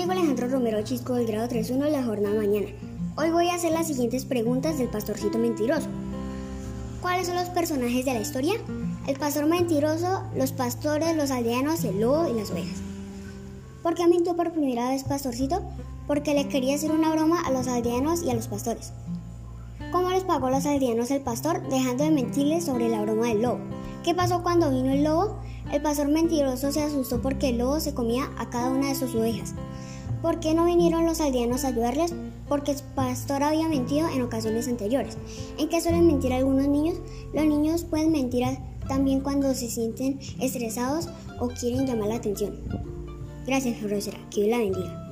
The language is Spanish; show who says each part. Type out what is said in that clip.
Speaker 1: llamo Alejandro Romero Chisco del grado 3.1 de la jornada mañana. Hoy voy a hacer las siguientes preguntas del pastorcito mentiroso. ¿Cuáles son los personajes de la historia? El pastor mentiroso, los pastores, los aldeanos, el lobo y las ovejas. ¿Por qué mintió por primera vez pastorcito? Porque le quería hacer una broma a los aldeanos y a los pastores. ¿Cómo les pagó a los aldeanos el pastor dejando de mentirles sobre la broma del lobo? ¿Qué pasó cuando vino el lobo? El pastor mentiroso se asustó porque el lobo se comía a cada una de sus ovejas. ¿Por qué no vinieron los aldeanos a ayudarles? Porque el pastor había mentido en ocasiones anteriores. ¿En qué suelen mentir algunos niños? Los niños pueden mentir también cuando se sienten estresados o quieren llamar la atención. Gracias, profesora. Que Dios la bendiga.